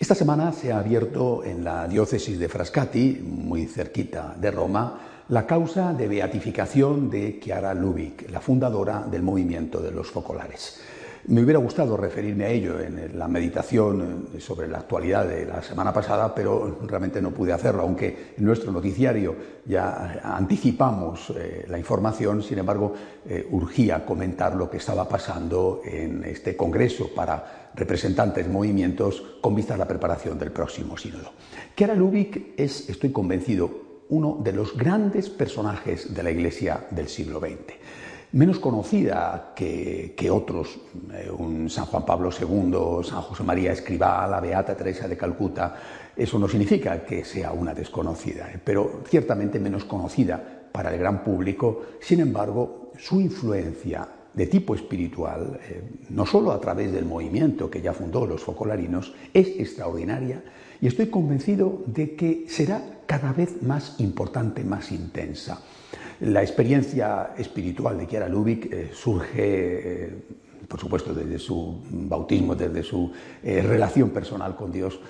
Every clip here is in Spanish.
Esta semana se ha abierto en la diócesis de Frascati, muy cerquita de Roma, la causa de beatificación de Chiara Lubick, la fundadora del movimiento de los focolares. Me hubiera gustado referirme a ello en la meditación sobre la actualidad de la semana pasada, pero realmente no pude hacerlo, aunque en nuestro noticiario ya anticipamos eh, la información, sin embargo, eh, urgía comentar lo que estaba pasando en este Congreso para representantes movimientos con vista a la preparación del próximo sínodo. Chiara Lubick es, estoy convencido, uno de los grandes personajes de la Iglesia del siglo XX menos conocida que, que otros, eh, un San Juan Pablo II, San José María Escribá, la Beata Teresa de Calcuta, eso no significa que sea una desconocida, eh, pero ciertamente menos conocida para el gran público, sin embargo, su influencia de tipo espiritual, eh, no solo a través del movimiento que ya fundó los focolarinos, es extraordinaria y estoy convencido de que será cada vez más importante, más intensa. La experiencia espiritual de Chiara Lubick eh, surge, eh, por supuesto, desde su bautismo, desde su eh, relación personal con Dios,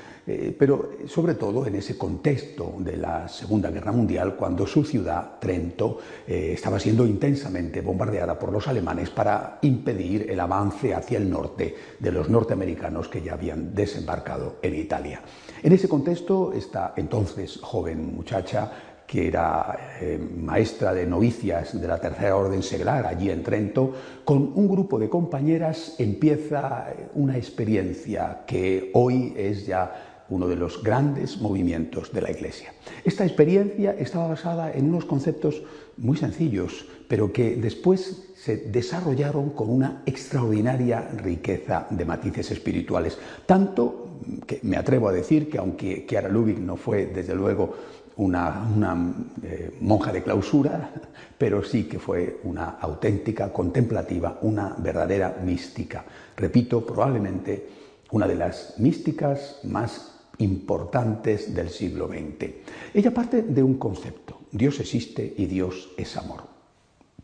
pero sobre todo en ese contexto de la Segunda Guerra Mundial, cuando su ciudad, Trento, estaba siendo intensamente bombardeada por los alemanes para impedir el avance hacia el norte de los norteamericanos que ya habían desembarcado en Italia. En ese contexto, esta entonces joven muchacha que era eh, maestra de novicias de la Tercera Orden Seglar allí en Trento, con un grupo de compañeras empieza una experiencia que hoy es ya uno de los grandes movimientos de la Iglesia. Esta experiencia estaba basada en unos conceptos muy sencillos, pero que después se desarrollaron con una extraordinaria riqueza de matices espirituales. Tanto que me atrevo a decir que aunque Chiara Lubick no fue, desde luego, una, eh, monja de clausura, pero sí que fue una auténtica contemplativa, una verdadera mística. Repito, probablemente una de las místicas más importantes del siglo XX. Ella parte de un concepto, Dios existe y Dios es amor.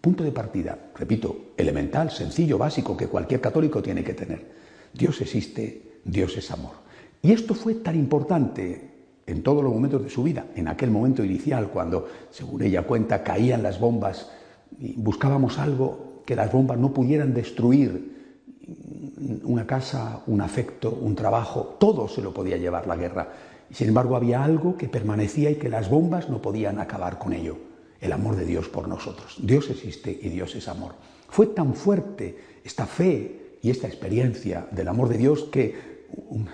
Punto de partida, repito, elemental, sencillo, básico, que cualquier católico tiene que tener. Dios existe, Dios es amor. Y esto fue tan importante en todos los momentos de su vida, en aquel momento inicial, cuando, según ella cuenta, caían las bombas buscábamos algo que las bombas no pudieran destruir, una casa, un afecto, un trabajo, todo se lo podía llevar la guerra. Y sin embargo había algo que permanecía y que las bombas no podían acabar con ello, el amor de Dios por nosotros. Dios existe y Dios es amor. Fue tan fuerte esta fe y esta experiencia del amor de Dios que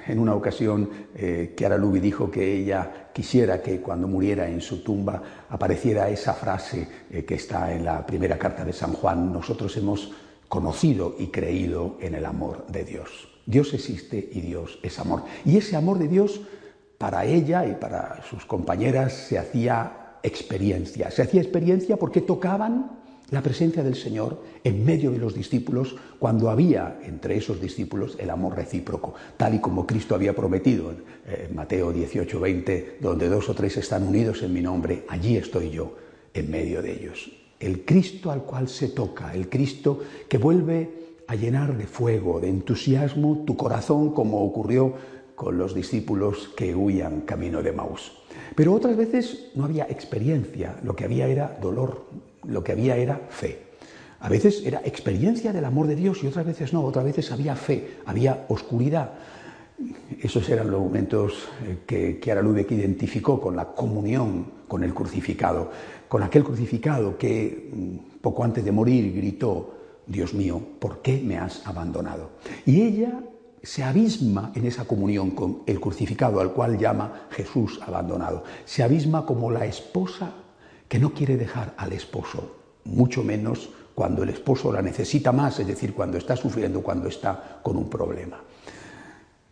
en una ocasión eh, Chiara Lubi dijo que ella quisiera que cuando muriera en su tumba apareciera esa frase eh, que está en la primera carta de San Juan, nosotros hemos conocido y creído en el amor de Dios. Dios existe y Dios es amor. Y ese amor de Dios para ella y para sus compañeras se hacía experiencia. Se hacía experiencia porque tocaban la presencia del Señor en medio de los discípulos cuando había entre esos discípulos el amor recíproco, tal y como Cristo había prometido en eh, Mateo 18, 20, donde dos o tres están unidos en mi nombre, allí estoy yo en medio de ellos. El Cristo al cual se toca, el Cristo que vuelve a llenar de fuego, de entusiasmo tu corazón como ocurrió con los discípulos que huían camino de Maús. Pero otras veces no había experiencia, lo que había era dolor, lo que había era fe. A veces era experiencia del amor de Dios y otras veces no, otras veces había fe, había oscuridad. Esos eran los momentos eh, que Chiara Lubeck identificó con la comunión con el crucificado, con aquel crucificado que mm, poco antes de morir gritó, Dios mío, ¿por qué me has abandonado? Y ella se abisma en esa comunión con el crucificado al cual llama Jesús abandonado. Se abisma como la esposa que no quiere dejar al esposo, mucho menos cuando el esposo la necesita más, es decir, cuando está sufriendo, cuando está con un problema.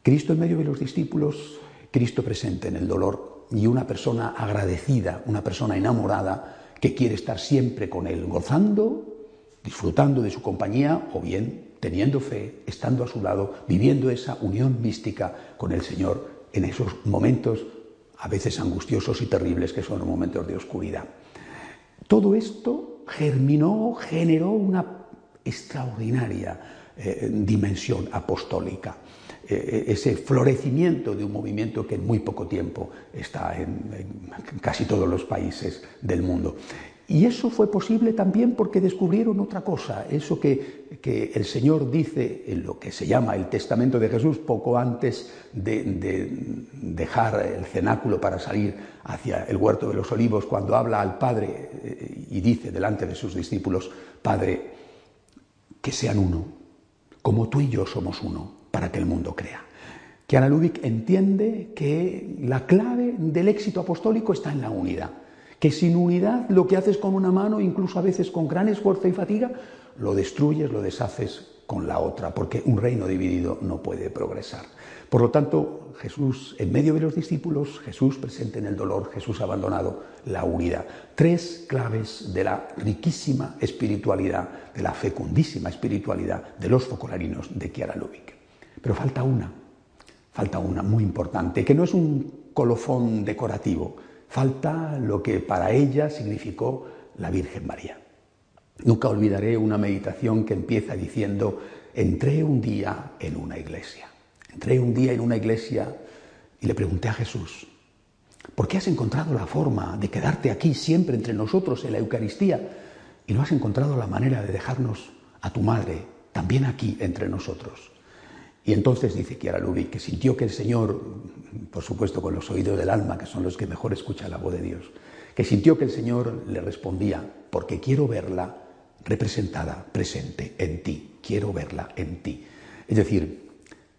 Cristo en medio de los discípulos, Cristo presente en el dolor y una persona agradecida, una persona enamorada que quiere estar siempre con Él, gozando, disfrutando de su compañía o bien teniendo fe, estando a su lado, viviendo esa unión mística con el Señor en esos momentos a veces angustiosos y terribles que son los momentos de oscuridad. Todo esto germinó, generó una extraordinaria eh, dimensión apostólica, eh, ese florecimiento de un movimiento que en muy poco tiempo está en casi todos los países del mundo. Y eso fue posible también porque descubrieron otra cosa, eso que, el Señor dice en lo que se llama el testamento de Jesús poco antes de, dejar el cenáculo para salir hacia el huerto de los olivos, cuando habla al Padre eh, y dice delante de sus discípulos, Padre, que sean uno, como tú y yo somos uno, para que el mundo crea. Que Ana entiende que la clave del éxito apostólico está en la unidad que sin unidad lo que haces con una mano, incluso a veces con gran esfuerzo y fatiga, lo destruyes, lo deshaces con la otra, porque un reino dividido no puede progresar. Por lo tanto, Jesús, en medio de los discípulos, Jesús presente en el dolor, Jesús abandonado, la unidad. Tres claves de la riquísima espiritualidad, de la fecundísima espiritualidad de los focolarinos de Chiara Lubick. Pero falta una, falta una muy importante, que no es un colofón decorativo, Falta lo que para ella significó la Virgen María. Nunca olvidaré una meditación que empieza diciendo, entré un día en una iglesia. Entré un día en una iglesia y le pregunté a Jesús, ¿por qué has encontrado la forma de quedarte aquí siempre entre nosotros en la Eucaristía y no has encontrado la manera de dejarnos a tu madre también aquí entre nosotros? Y entonces dice Kiara Lubick que sintió que el Señor, por supuesto con los oídos del alma, que son los que mejor escuchan la voz de Dios, que sintió que el Señor le respondía, porque quiero verla representada, presente en ti, quiero verla en ti. Es decir,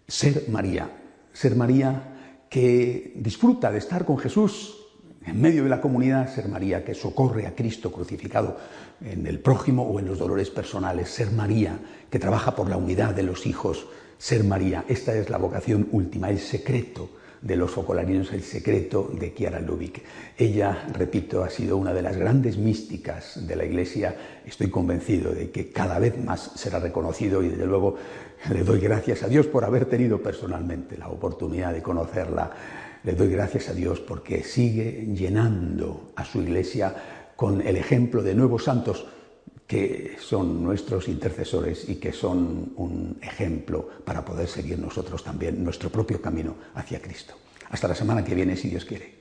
ser María, ser María que disfruta de estar con Jesús en medio de la comunidad, ser María que socorre a Cristo crucificado en el prójimo o en los dolores personales, ser María que trabaja por la unidad de los hijos ser María. Esta es la vocación última, el secreto de los focolarinos, el secreto de Chiara Lubick. Ella, repito, ha sido una de las grandes místicas de la Iglesia. Estoy convencido de que cada vez más será reconocido y desde luego le doy gracias a Dios por haber tenido personalmente la oportunidad de conocerla. Le doy gracias a Dios porque sigue llenando a su Iglesia con el ejemplo de nuevos santos que son nuestros intercesores y que son un ejemplo para poder seguir nosotros también nuestro propio camino hacia Cristo. Hasta la semana que viene, si Dios quiere.